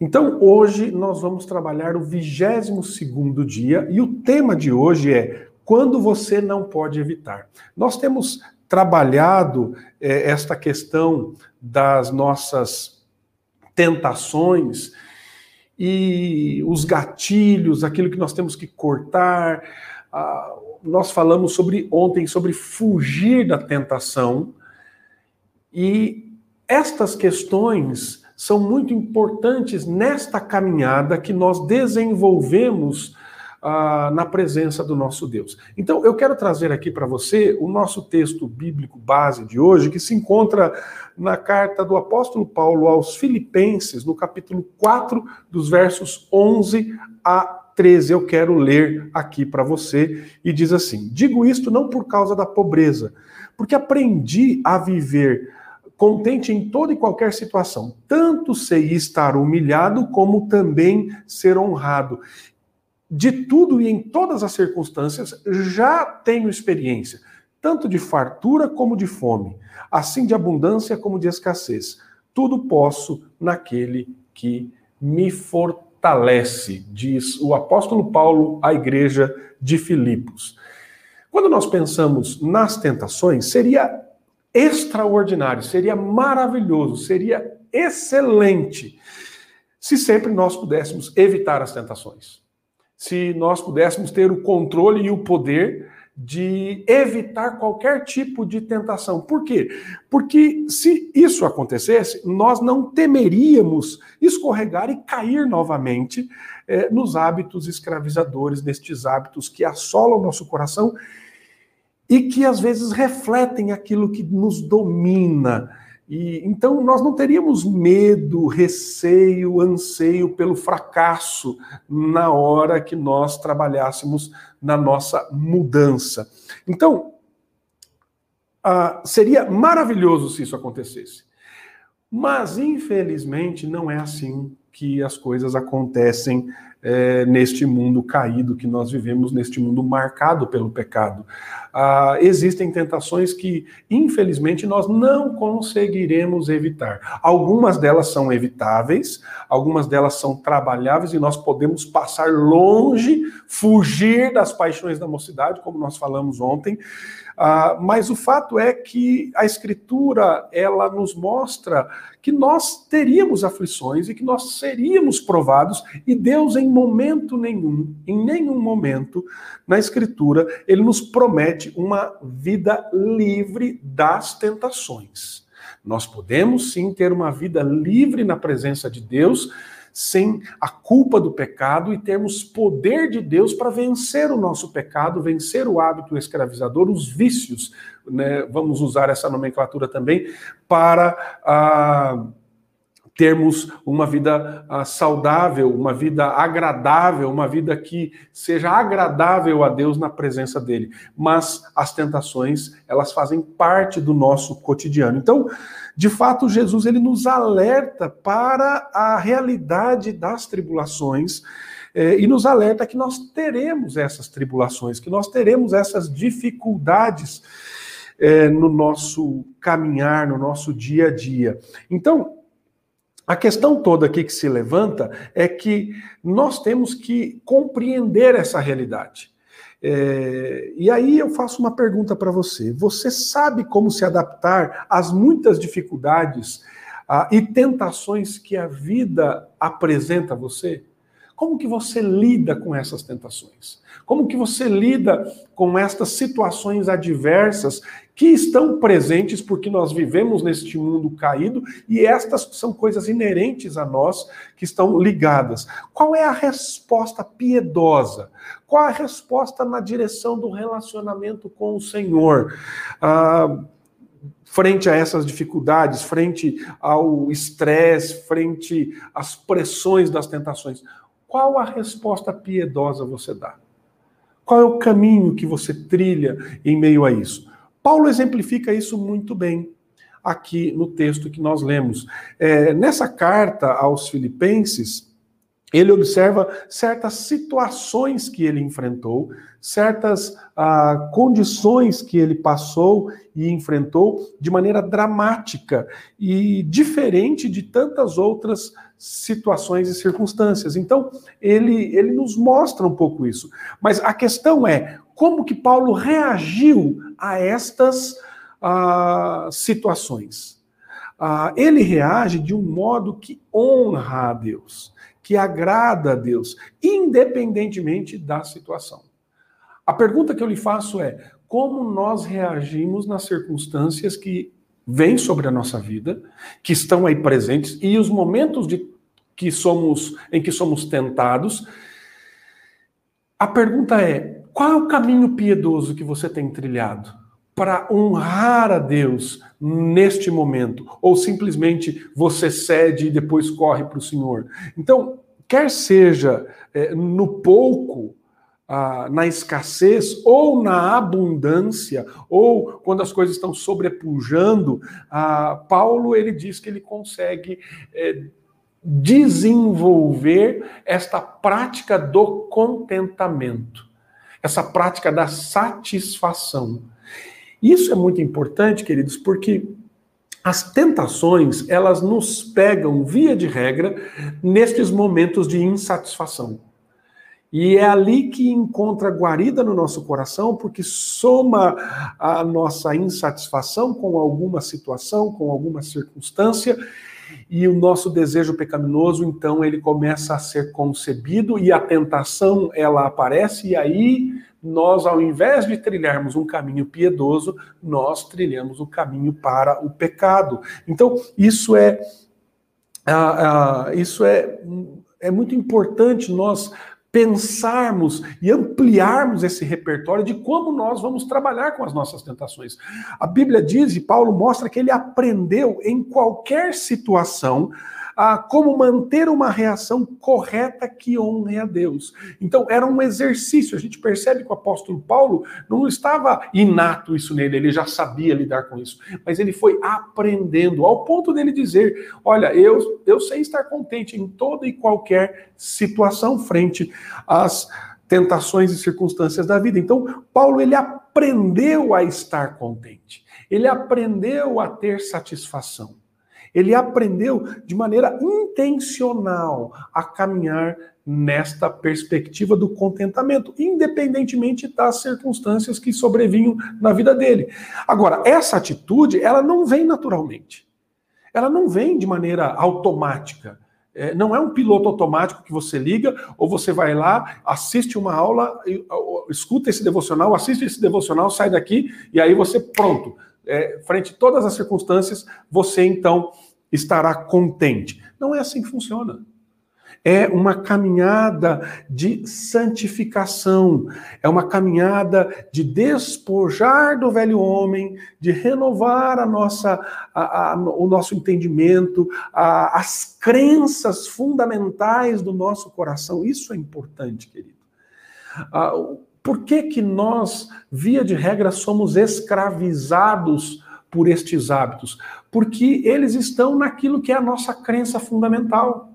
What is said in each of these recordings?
Então, hoje nós vamos trabalhar o 22 dia e o tema de hoje é quando você não pode evitar. Nós temos trabalhado é, esta questão das nossas tentações e os gatilhos, aquilo que nós temos que cortar. Ah, nós falamos sobre ontem sobre fugir da tentação e estas questões são muito importantes nesta caminhada que nós desenvolvemos ah, na presença do nosso Deus. Então, eu quero trazer aqui para você o nosso texto bíblico base de hoje, que se encontra na carta do apóstolo Paulo aos Filipenses, no capítulo 4, dos versos 11 a 13. Eu quero ler aqui para você e diz assim: Digo isto não por causa da pobreza, porque aprendi a viver contente em toda e qualquer situação. Tanto sei estar humilhado, como também ser honrado. De tudo e em todas as circunstâncias, já tenho experiência, tanto de fartura como de fome, assim de abundância como de escassez. Tudo posso naquele que me fortalece, diz o apóstolo Paulo à igreja de Filipos. Quando nós pensamos nas tentações, seria extraordinário, seria maravilhoso, seria excelente se sempre nós pudéssemos evitar as tentações. Se nós pudéssemos ter o controle e o poder de evitar qualquer tipo de tentação. Por quê? Porque se isso acontecesse, nós não temeríamos escorregar e cair novamente eh, nos hábitos escravizadores, nestes hábitos que assolam o nosso coração e que às vezes refletem aquilo que nos domina. E então nós não teríamos medo, receio, anseio pelo fracasso na hora que nós trabalhássemos na nossa mudança. Então, ah, seria maravilhoso se isso acontecesse. Mas, infelizmente, não é assim que as coisas acontecem é, neste mundo caído que nós vivemos, neste mundo marcado pelo pecado. Ah, existem tentações que, infelizmente, nós não conseguiremos evitar. Algumas delas são evitáveis, algumas delas são trabalháveis e nós podemos passar longe, fugir das paixões da mocidade, como nós falamos ontem. Ah, mas o fato é que a Escritura ela nos mostra que nós teríamos aflições e que nós seríamos provados, e Deus, em momento nenhum, em nenhum momento na Escritura, ele nos promete uma vida livre das tentações. Nós podemos sim ter uma vida livre na presença de Deus sem a culpa do pecado e termos poder de Deus para vencer o nosso pecado, vencer o hábito escravizador, os vícios, né? vamos usar essa nomenclatura também, para ah, termos uma vida ah, saudável, uma vida agradável, uma vida que seja agradável a Deus na presença dele. Mas as tentações, elas fazem parte do nosso cotidiano. Então, de fato, Jesus ele nos alerta para a realidade das tribulações eh, e nos alerta que nós teremos essas tribulações, que nós teremos essas dificuldades eh, no nosso caminhar, no nosso dia a dia. Então, a questão toda aqui que se levanta é que nós temos que compreender essa realidade. É, e aí eu faço uma pergunta para você: você sabe como se adaptar às muitas dificuldades ah, e tentações que a vida apresenta a você? Como que você lida com essas tentações? Como que você lida com estas situações adversas que estão presentes porque nós vivemos neste mundo caído e estas são coisas inerentes a nós que estão ligadas. Qual é a resposta piedosa? Qual a resposta na direção do relacionamento com o Senhor? Ah, frente a essas dificuldades, frente ao estresse, frente às pressões das tentações. Qual a resposta piedosa você dá? Qual é o caminho que você trilha em meio a isso? Paulo exemplifica isso muito bem aqui no texto que nós lemos. É, nessa carta aos Filipenses, ele observa certas situações que ele enfrentou, certas ah, condições que ele passou e enfrentou de maneira dramática e diferente de tantas outras situações e circunstâncias. Então, ele, ele nos mostra um pouco isso. Mas a questão é como que Paulo reagiu a estas ah, situações. Ah, ele reage de um modo que honra a Deus que agrada a Deus, independentemente da situação. A pergunta que eu lhe faço é: como nós reagimos nas circunstâncias que vêm sobre a nossa vida, que estão aí presentes, e os momentos de que somos em que somos tentados? A pergunta é: qual é o caminho piedoso que você tem trilhado? para honrar a Deus neste momento, ou simplesmente você cede e depois corre para o Senhor. Então, quer seja é, no pouco, ah, na escassez, ou na abundância, ou quando as coisas estão sobrepujando, ah, Paulo ele diz que ele consegue é, desenvolver esta prática do contentamento, essa prática da satisfação. Isso é muito importante, queridos, porque as tentações, elas nos pegam, via de regra, nestes momentos de insatisfação. E é ali que encontra guarida no nosso coração, porque soma a nossa insatisfação com alguma situação, com alguma circunstância, e o nosso desejo pecaminoso, então, ele começa a ser concebido e a tentação, ela aparece, e aí nós, ao invés de trilharmos um caminho piedoso, nós trilhamos o caminho para o pecado. Então, isso é, uh, uh, isso é, é muito importante nós pensarmos e ampliarmos esse repertório de como nós vamos trabalhar com as nossas tentações. A Bíblia diz, e Paulo mostra que ele aprendeu em qualquer situação a como manter uma reação correta que honre a Deus. Então, era um exercício. A gente percebe que o apóstolo Paulo não estava inato isso nele, ele já sabia lidar com isso, mas ele foi aprendendo, ao ponto dele dizer: Olha, eu, eu sei estar contente em toda e qualquer situação frente às tentações e circunstâncias da vida. Então, Paulo ele aprendeu a estar contente. Ele aprendeu a ter satisfação. Ele aprendeu de maneira intencional a caminhar nesta perspectiva do contentamento, independentemente das circunstâncias que sobrevinham na vida dele. Agora, essa atitude, ela não vem naturalmente. Ela não vem de maneira automática. É, não é um piloto automático que você liga, ou você vai lá, assiste uma aula, escuta esse devocional, assiste esse devocional, sai daqui, e aí você, pronto, é, frente a todas as circunstâncias, você então estará contente. Não é assim que funciona. É uma caminhada de santificação, é uma caminhada de despojar do velho homem, de renovar a nossa, a, a, o nosso entendimento, a, as crenças fundamentais do nosso coração. Isso é importante, querido. Por que, que nós, via de regra, somos escravizados por estes hábitos? Porque eles estão naquilo que é a nossa crença fundamental,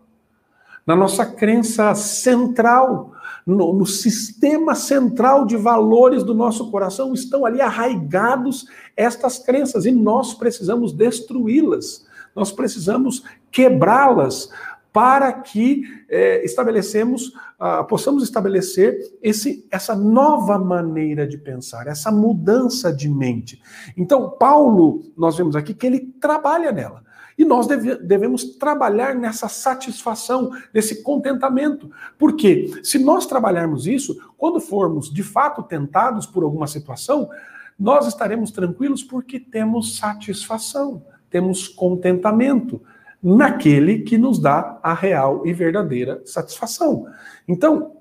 na nossa crença central, no, no, sistema central de valores do nosso coração, estão ali arraigados estas crenças e nós precisamos destruí-las, nós precisamos quebrá-las para que é, estabelecemos, uh, possamos estabelecer esse, essa nova maneira de pensar, essa mudança de mente. Então, Paulo, nós vemos aqui que ele trabalha nela. E nós deve, devemos trabalhar nessa satisfação, nesse contentamento. Porque se nós trabalharmos isso, quando formos de fato tentados por alguma situação, nós estaremos tranquilos porque temos satisfação, temos contentamento naquele que nos dá a real e verdadeira satisfação. Então,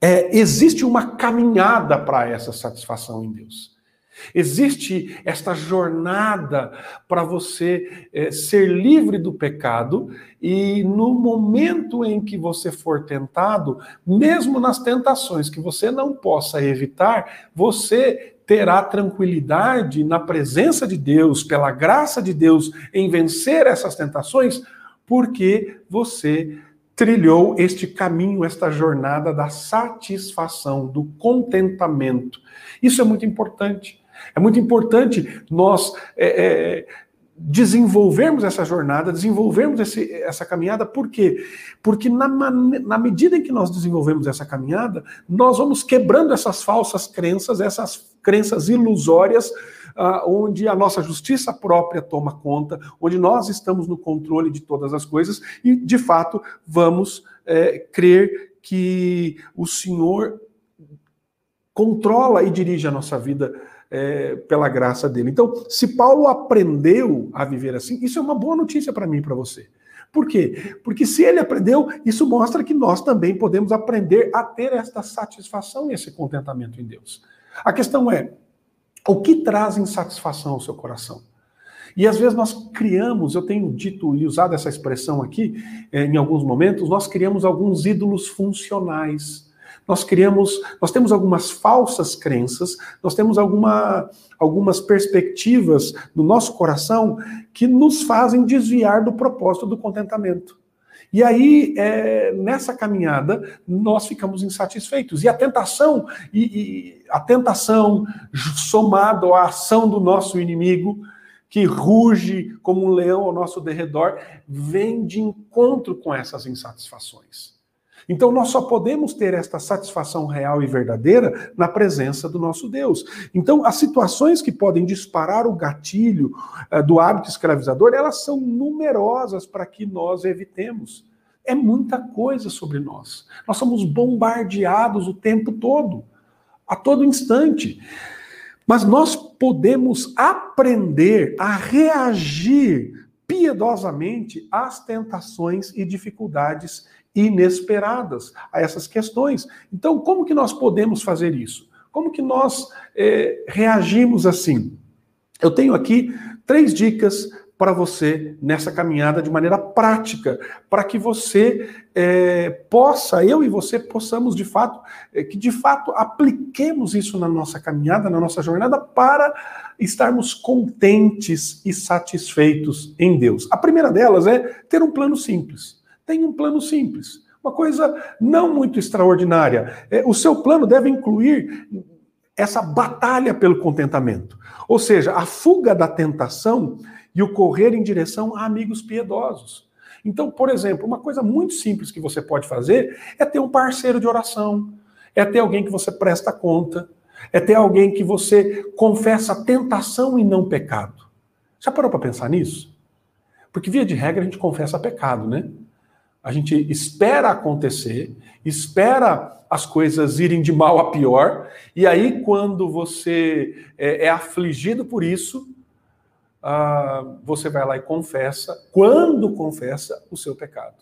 é, existe uma caminhada para essa satisfação em Deus. Existe esta jornada para você é, ser livre do pecado e no momento em que você for tentado, mesmo nas tentações que você não possa evitar, você terá tranquilidade na presença de Deus, pela graça de Deus, em vencer essas tentações, porque você trilhou este caminho, esta jornada da satisfação, do contentamento. Isso é muito importante. É muito importante nós é, é, desenvolvermos essa jornada, desenvolvermos esse, essa caminhada, por quê? Porque na, na medida em que nós desenvolvemos essa caminhada, nós vamos quebrando essas falsas crenças, essas crenças ilusórias, uh, onde a nossa justiça própria toma conta, onde nós estamos no controle de todas as coisas e, de fato, vamos é, crer que o Senhor controla e dirige a nossa vida é, pela graça dele. Então, se Paulo aprendeu a viver assim, isso é uma boa notícia para mim e para você. Por quê? Porque se ele aprendeu, isso mostra que nós também podemos aprender a ter esta satisfação e esse contentamento em Deus. A questão é: o que traz insatisfação ao seu coração? E às vezes nós criamos, eu tenho dito e usado essa expressão aqui eh, em alguns momentos, nós criamos alguns ídolos funcionais nós criamos, nós temos algumas falsas crenças, nós temos alguma, algumas perspectivas no nosso coração que nos fazem desviar do propósito do contentamento. E aí, é, nessa caminhada, nós ficamos insatisfeitos. E a tentação, e, e a tentação somado à ação do nosso inimigo, que ruge como um leão ao nosso derredor, vem de encontro com essas insatisfações. Então nós só podemos ter esta satisfação real e verdadeira na presença do nosso Deus. Então as situações que podem disparar o gatilho uh, do hábito escravizador, elas são numerosas para que nós evitemos. É muita coisa sobre nós. Nós somos bombardeados o tempo todo, a todo instante. Mas nós podemos aprender a reagir piedosamente às tentações e dificuldades inesperadas a essas questões. Então, como que nós podemos fazer isso? Como que nós é, reagimos assim? Eu tenho aqui três dicas para você nessa caminhada de maneira prática, para que você é, possa, eu e você possamos de fato, é, que de fato apliquemos isso na nossa caminhada, na nossa jornada, para estarmos contentes e satisfeitos em Deus. A primeira delas é ter um plano simples. Tem um plano simples, uma coisa não muito extraordinária. É, o seu plano deve incluir essa batalha pelo contentamento, ou seja, a fuga da tentação e o correr em direção a amigos piedosos. Então, por exemplo, uma coisa muito simples que você pode fazer é ter um parceiro de oração, é ter alguém que você presta conta, é ter alguém que você confessa tentação e não pecado. Já parou para pensar nisso? Porque, via de regra, a gente confessa pecado, né? A gente espera acontecer, espera as coisas irem de mal a pior, e aí, quando você é, é afligido por isso, ah, você vai lá e confessa, quando confessa, o seu pecado.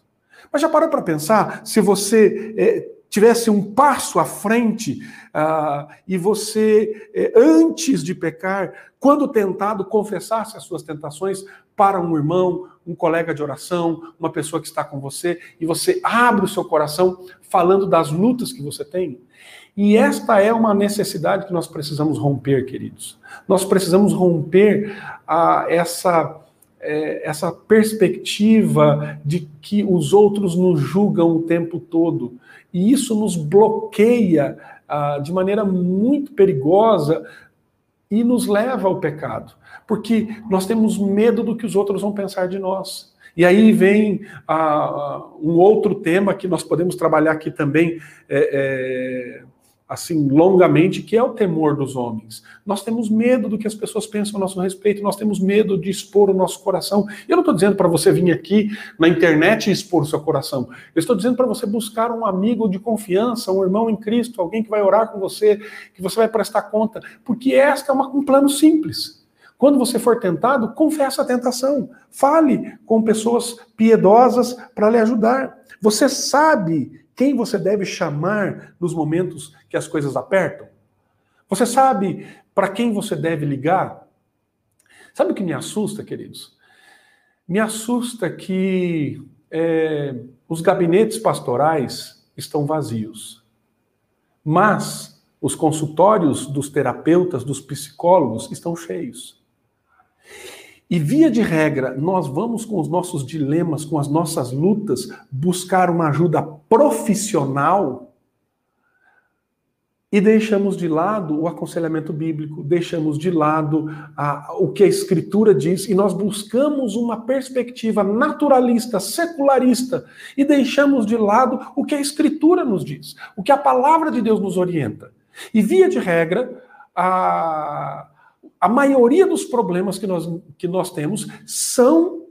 Mas já parou para pensar se você é, tivesse um passo à frente ah, e você, é, antes de pecar, quando tentado, confessasse as suas tentações para um irmão, um colega de oração, uma pessoa que está com você, e você abre o seu coração falando das lutas que você tem. E esta é uma necessidade que nós precisamos romper, queridos. Nós precisamos romper a, essa, é, essa perspectiva de que os outros nos julgam o tempo todo. E isso nos bloqueia ah, de maneira muito perigosa e nos leva ao pecado, porque nós temos medo do que os outros vão pensar de nós. E aí vem ah, um outro tema que nós podemos trabalhar aqui também, é, é, assim, longamente, que é o temor dos homens. Nós temos medo do que as pessoas pensam a nosso respeito, nós temos medo de expor o nosso coração. Eu não estou dizendo para você vir aqui na internet e expor o seu coração. Eu estou dizendo para você buscar um amigo de confiança, um irmão em Cristo, alguém que vai orar com você, que você vai prestar conta, porque esta é uma, um plano simples. Quando você for tentado, confessa a tentação. Fale com pessoas piedosas para lhe ajudar. Você sabe quem você deve chamar nos momentos que as coisas apertam? Você sabe para quem você deve ligar? Sabe o que me assusta, queridos? Me assusta que é, os gabinetes pastorais estão vazios, mas os consultórios dos terapeutas, dos psicólogos estão cheios. E via de regra, nós vamos com os nossos dilemas, com as nossas lutas, buscar uma ajuda profissional e deixamos de lado o aconselhamento bíblico, deixamos de lado a, o que a Escritura diz e nós buscamos uma perspectiva naturalista, secularista e deixamos de lado o que a Escritura nos diz, o que a palavra de Deus nos orienta. E via de regra, a, a maioria dos problemas que nós, que nós temos são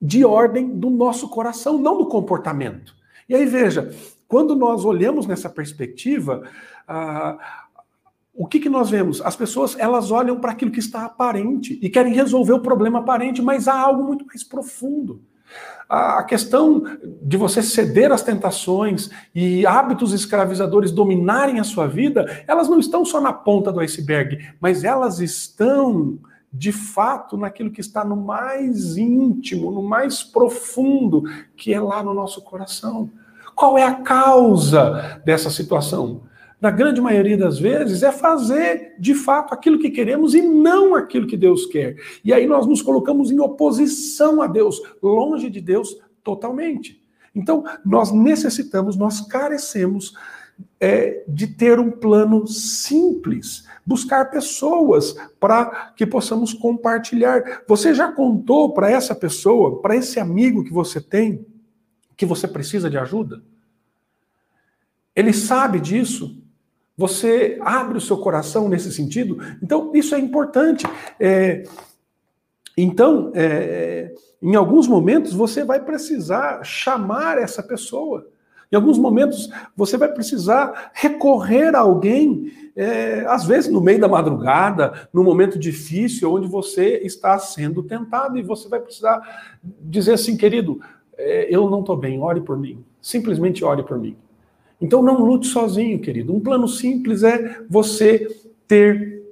de ordem do nosso coração, não do comportamento. E aí veja, quando nós olhamos nessa perspectiva, ah, o que, que nós vemos? As pessoas elas olham para aquilo que está aparente e querem resolver o problema aparente, mas há algo muito mais profundo. A questão de você ceder às tentações e hábitos escravizadores dominarem a sua vida, elas não estão só na ponta do iceberg, mas elas estão de fato naquilo que está no mais íntimo, no mais profundo, que é lá no nosso coração. Qual é a causa dessa situação? Na grande maioria das vezes, é fazer de fato aquilo que queremos e não aquilo que Deus quer. E aí nós nos colocamos em oposição a Deus, longe de Deus totalmente. Então, nós necessitamos, nós carecemos é, de ter um plano simples, buscar pessoas para que possamos compartilhar. Você já contou para essa pessoa, para esse amigo que você tem, que você precisa de ajuda? Ele sabe disso? Você abre o seu coração nesse sentido? Então, isso é importante. É, então, é, em alguns momentos, você vai precisar chamar essa pessoa. Em alguns momentos, você vai precisar recorrer a alguém, é, às vezes no meio da madrugada, num momento difícil, onde você está sendo tentado, e você vai precisar dizer assim, querido, é, eu não estou bem, ore por mim. Simplesmente ore por mim. Então não lute sozinho, querido. Um plano simples é você ter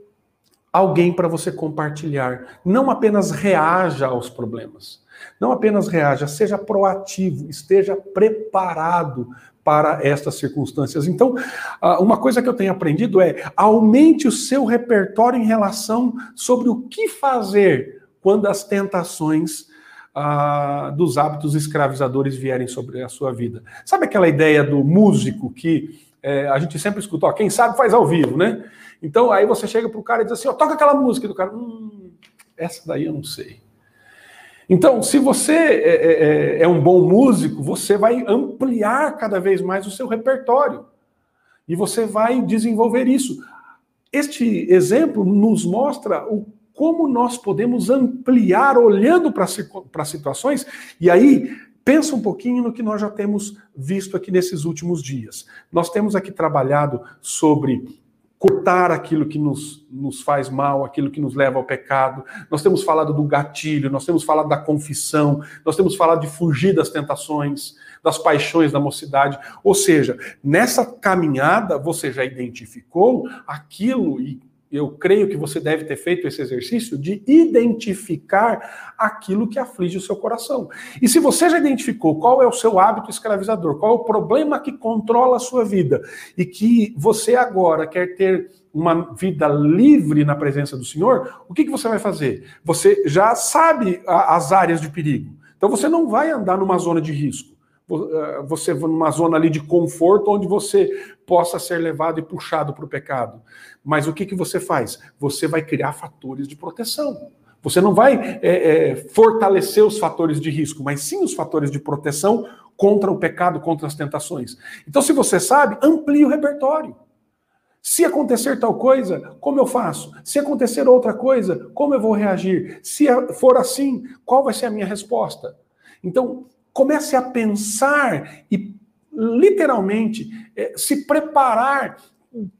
alguém para você compartilhar. Não apenas reaja aos problemas. Não apenas reaja, seja proativo, esteja preparado para estas circunstâncias. Então, uma coisa que eu tenho aprendido é aumente o seu repertório em relação sobre o que fazer quando as tentações dos hábitos escravizadores vierem sobre a sua vida. Sabe aquela ideia do músico que é, a gente sempre escuta, ó, quem sabe faz ao vivo, né? Então aí você chega pro cara e diz assim, ó, toca aquela música do cara, hum, essa daí eu não sei. Então, se você é, é, é, é um bom músico, você vai ampliar cada vez mais o seu repertório e você vai desenvolver isso. Este exemplo nos mostra o como nós podemos ampliar olhando para situações, e aí pensa um pouquinho no que nós já temos visto aqui nesses últimos dias. Nós temos aqui trabalhado sobre cortar aquilo que nos, nos faz mal, aquilo que nos leva ao pecado. Nós temos falado do gatilho, nós temos falado da confissão, nós temos falado de fugir das tentações, das paixões da mocidade. Ou seja, nessa caminhada você já identificou aquilo e eu creio que você deve ter feito esse exercício de identificar aquilo que aflige o seu coração. E se você já identificou qual é o seu hábito escravizador, qual é o problema que controla a sua vida, e que você agora quer ter uma vida livre na presença do Senhor, o que, que você vai fazer? Você já sabe as áreas de perigo. Então você não vai andar numa zona de risco. Eh, você numa zona ali de conforto onde você possa ser levado e puxado para o pecado. Mas o que, que você faz? Você vai criar fatores de proteção. Você não vai é, é, fortalecer os fatores de risco, mas sim os fatores de proteção contra o pecado, contra as tentações. Então, se você sabe, amplie o repertório. Se acontecer tal coisa, como eu faço? Se acontecer outra coisa, como eu vou reagir? Se for assim, qual vai ser a minha resposta? Então, comece a pensar e literalmente é, se preparar,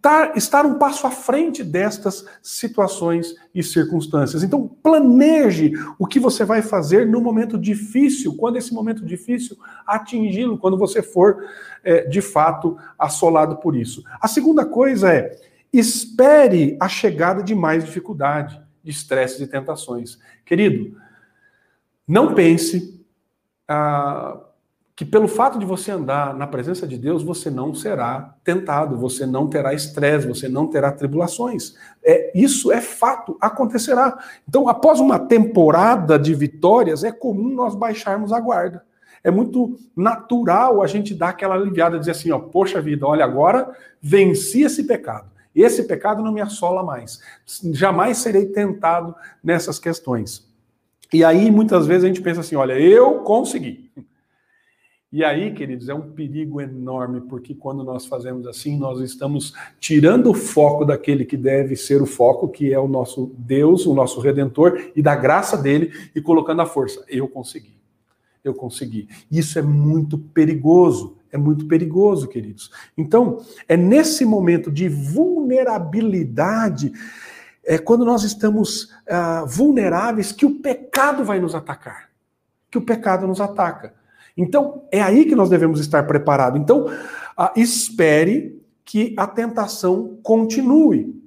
tar, estar um passo à frente destas situações e circunstâncias. Então, planeje o que você vai fazer no momento difícil, quando esse momento difícil atingi-lo, quando você for é, de fato assolado por isso. A segunda coisa é espere a chegada de mais dificuldade, de estresses e tentações. Querido, não pense que pelo fato de você andar na presença de Deus, você não será tentado, você não terá estresse, você não terá tribulações. É, isso é fato, acontecerá. Então, após uma temporada de vitórias, é comum nós baixarmos a guarda. É muito natural a gente dar aquela aliviada, dizer assim, ó, poxa vida, olha, agora venci esse pecado. Esse pecado não me assola mais. Jamais serei tentado nessas questões. E aí, muitas vezes, a gente pensa assim: olha, eu consegui. E aí, queridos, é um perigo enorme, porque quando nós fazemos assim, nós estamos tirando o foco daquele que deve ser o foco, que é o nosso Deus, o nosso Redentor, e da graça dele, e colocando a força. Eu consegui. Eu consegui. Isso é muito perigoso. É muito perigoso, queridos. Então, é nesse momento de vulnerabilidade, é quando nós estamos ah, vulneráveis, que o pecado vai nos atacar. Que o pecado nos ataca. Então, é aí que nós devemos estar preparados. Então, ah, espere que a tentação continue.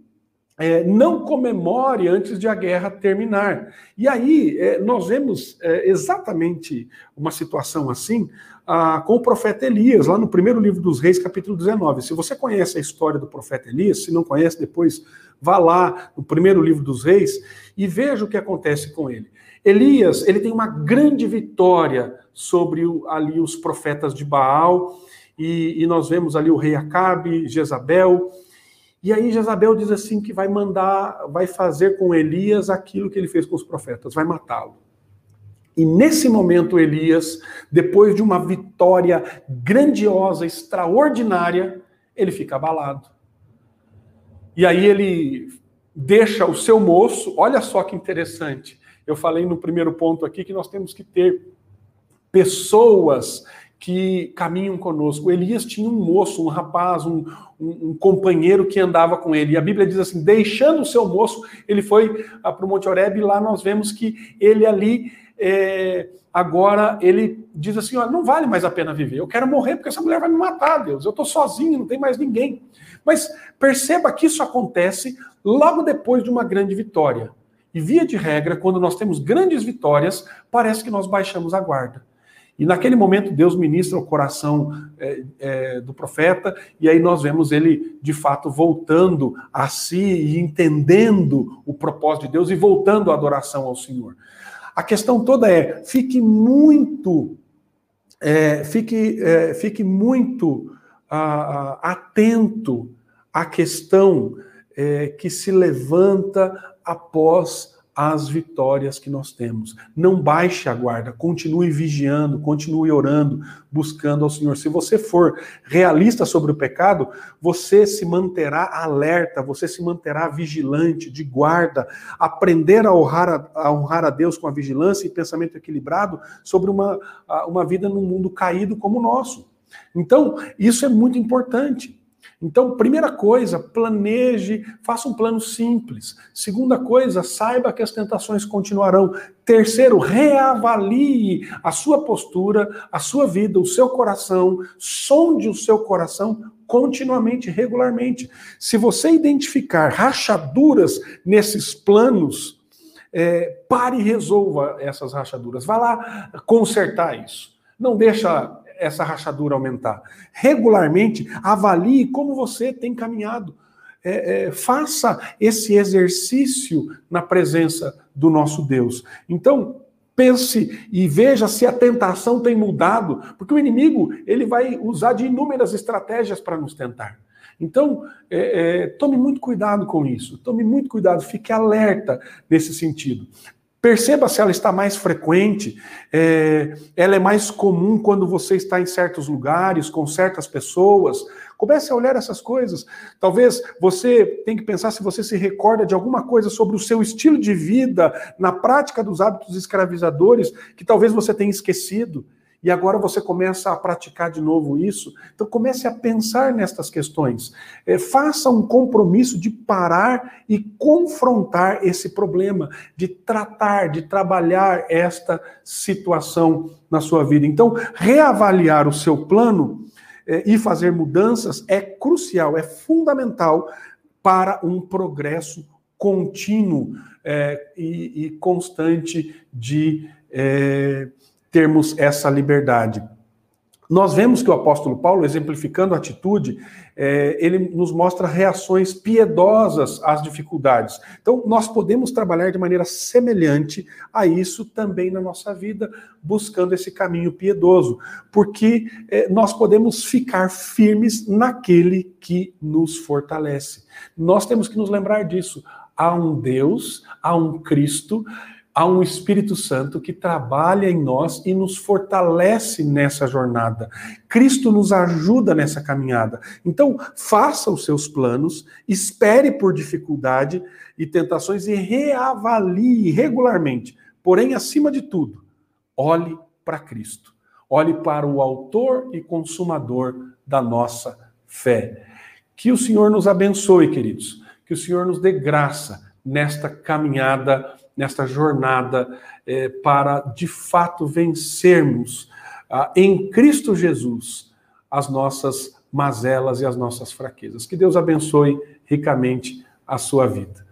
É, não comemore antes de a guerra terminar. E aí, é, nós vemos é, exatamente uma situação assim ah, com o profeta Elias, lá no primeiro livro dos Reis, capítulo 19. Se você conhece a história do profeta Elias, se não conhece, depois vá lá no primeiro livro dos Reis e veja o que acontece com ele. Elias, ele tem uma grande vitória sobre ali os profetas de Baal, e, e, nós vemos ali o rei Acabe, Jezabel, e aí Jezabel diz assim que vai mandar, vai fazer com Elias aquilo que ele fez com os profetas, vai matá-lo. E nesse momento Elias, depois de uma vitória grandiosa, extraordinária, ele fica abalado. E aí ele deixa o seu moço, olha só que interessante. Eu falei no primeiro ponto aqui que nós temos que ter pessoas que caminham conosco. Elias tinha um moço, um rapaz, um, um, um, companheiro que andava com ele. E a Bíblia diz assim: deixando o seu moço, ele foi ah, para o Monte Oreb, e lá nós vemos que ele ali. É, agora ele diz assim: olha, não vale mais a pena viver, eu quero morrer porque essa mulher vai me matar, Deus, eu estou sozinho, não tem mais ninguém. Mas perceba que isso acontece logo depois de uma grande vitória. E via de regra, quando nós temos grandes vitórias, parece que nós baixamos a guarda. E naquele momento Deus ministra o coração é, é, do profeta, e aí nós vemos ele de fato voltando a si e entendendo o propósito de Deus e voltando à adoração ao Senhor. A questão toda é: fique muito, é, fique, é, fique muito atento à questão é, que se levanta após as vitórias que nós temos. Não baixe a guarda, continue vigiando, continue orando, buscando ao Senhor. Se você for realista sobre o pecado, você se manterá alerta, você se manterá vigilante, de guarda, aprender a honrar a, a honrar a Deus com a vigilância e pensamento equilibrado sobre uma, uma vida num mundo caído como o nosso. Então, isso é muito importante. Então, primeira coisa, planeje, faça um plano simples. Segunda coisa, saiba que as tentações continuarão. Terceiro, reavalie a sua postura, a sua vida, o seu coração, sonde o seu coração continuamente, regularmente. Se você identificar rachaduras nesses planos, é, pare e resolva essas rachaduras. Vá lá consertar isso. Não deixa essa rachadura aumentar. Regularmente, avalie como você tem caminhado. É, é, faça esse exercício na presença do nosso Deus. Então, pense e veja se a tentação tem mudado, porque o inimigo ele vai usar de inúmeras estratégias para nos tentar. Então, é, é, tome muito cuidado com isso, tome muito cuidado, fique alerta nesse sentido. Perceba se ela está mais frequente, é, ela é mais comum quando você está em certos lugares, com certas pessoas. Comece a olhar essas coisas. Talvez você tenha que pensar se você se recorda de alguma coisa sobre o seu estilo de vida, na prática dos hábitos escravizadores, que talvez você tenha esquecido e agora você começa a praticar de novo isso. Então comece a pensar nestas questões. É, faça um compromisso de parar e confrontar esse problema, de tratar, de trabalhar esta situação na sua vida. Então, reavaliar o seu plano é, e fazer mudanças é crucial, é fundamental para um progresso contínuo é, e, e, constante de é, termos essa liberdade. nós vemos que o apóstolo Paulo, exemplificando a atitude, é, ele nos mostra reações piedosas às dificuldades. Então, nós podemos trabalhar de maneira semelhante a isso também na nossa vida, buscando esse caminho piedoso, porque é, nós podemos ficar firmes naquele que nos fortalece. Nós temos que nos lembrar disso. Há um Deus, há um Cristo há um Espírito Santo que trabalha em nós e nos fortalece nessa jornada. Cristo nos ajuda nessa caminhada. Então, faça os seus planos, espere por dificuldade e tentações e reavalie regularmente. Porém, acima de tudo, olhe para Cristo. Olhe para o autor e consumador da nossa fé. Que o Senhor nos abençoe, queridos. Que o Senhor nos dê graça nesta caminhada nesta jornada é, para de fato vencermos ah, em Cristo Jesus as nossas mazelas e as nossas fraquezas. Que Deus abençoe ricamente a sua vida.